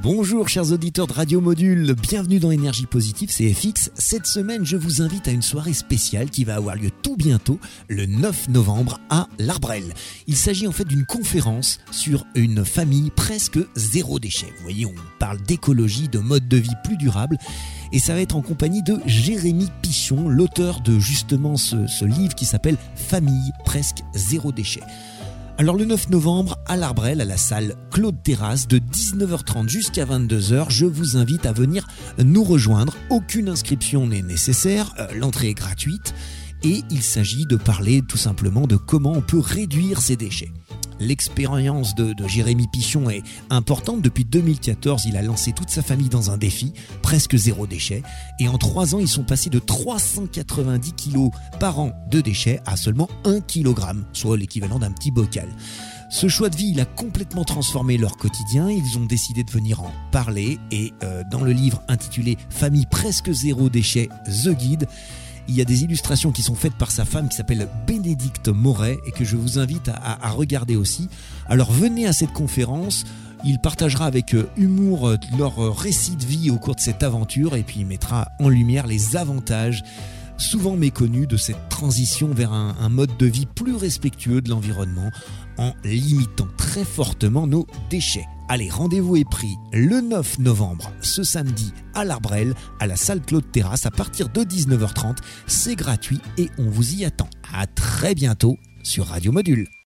Bonjour chers auditeurs de Radio Module, bienvenue dans Énergie Positive, c'est FX. Cette semaine, je vous invite à une soirée spéciale qui va avoir lieu tout bientôt, le 9 novembre, à l'Arbrel. Il s'agit en fait d'une conférence sur une famille presque zéro déchet. Vous voyez, on parle d'écologie, de mode de vie plus durable, et ça va être en compagnie de Jérémy Pichon, l'auteur de justement ce, livre qui s'appelle Famille presque zéro déchet. Alors le 9 novembre, à l'Arbrel, à la salle Claude Terrasse, de 19h30 jusqu'à 22h, je vous invite à venir nous rejoindre. Aucune inscription n'est nécessaire, euh, l'entrée est gratuite et il s'agit de parler tout simplement de comment on peut réduire ses déchets. L'expérience de, Jérémy Pichon est importante. Depuis 2014, il a lancé toute sa famille dans un défi, presque zéro déchet. Et en trois ans, ils sont passés de 390 kilos par an de déchets à seulement 1 kg, soit l'équivalent d'un petit bocal. Ce choix de vie, il a complètement transformé leur quotidien. Ils ont décidé de venir en parler. Et euh, dans le livre intitulé Famille presque zéro déchet, The Guide, il y a des illustrations qui sont faites par sa femme qui s'appelle Bénédicte Moret et que je vous invite à, regarder aussi. Alors venez à cette conférence. Il partagera avec humour leur récit de vie au cours de cette aventure et puis il mettra en lumière les avantages souvent méconnus de cette transition vers un mode de vie plus respectueux de l'environnement en limitant très fortement nos déchets. Allez, rendez-vous est pris le 9 novembre, ce samedi, à l'Arbrel, à la salle Claude Terrasse, à partir de 19h30. C'est gratuit et on vous y attend. À très bientôt sur Radio Module.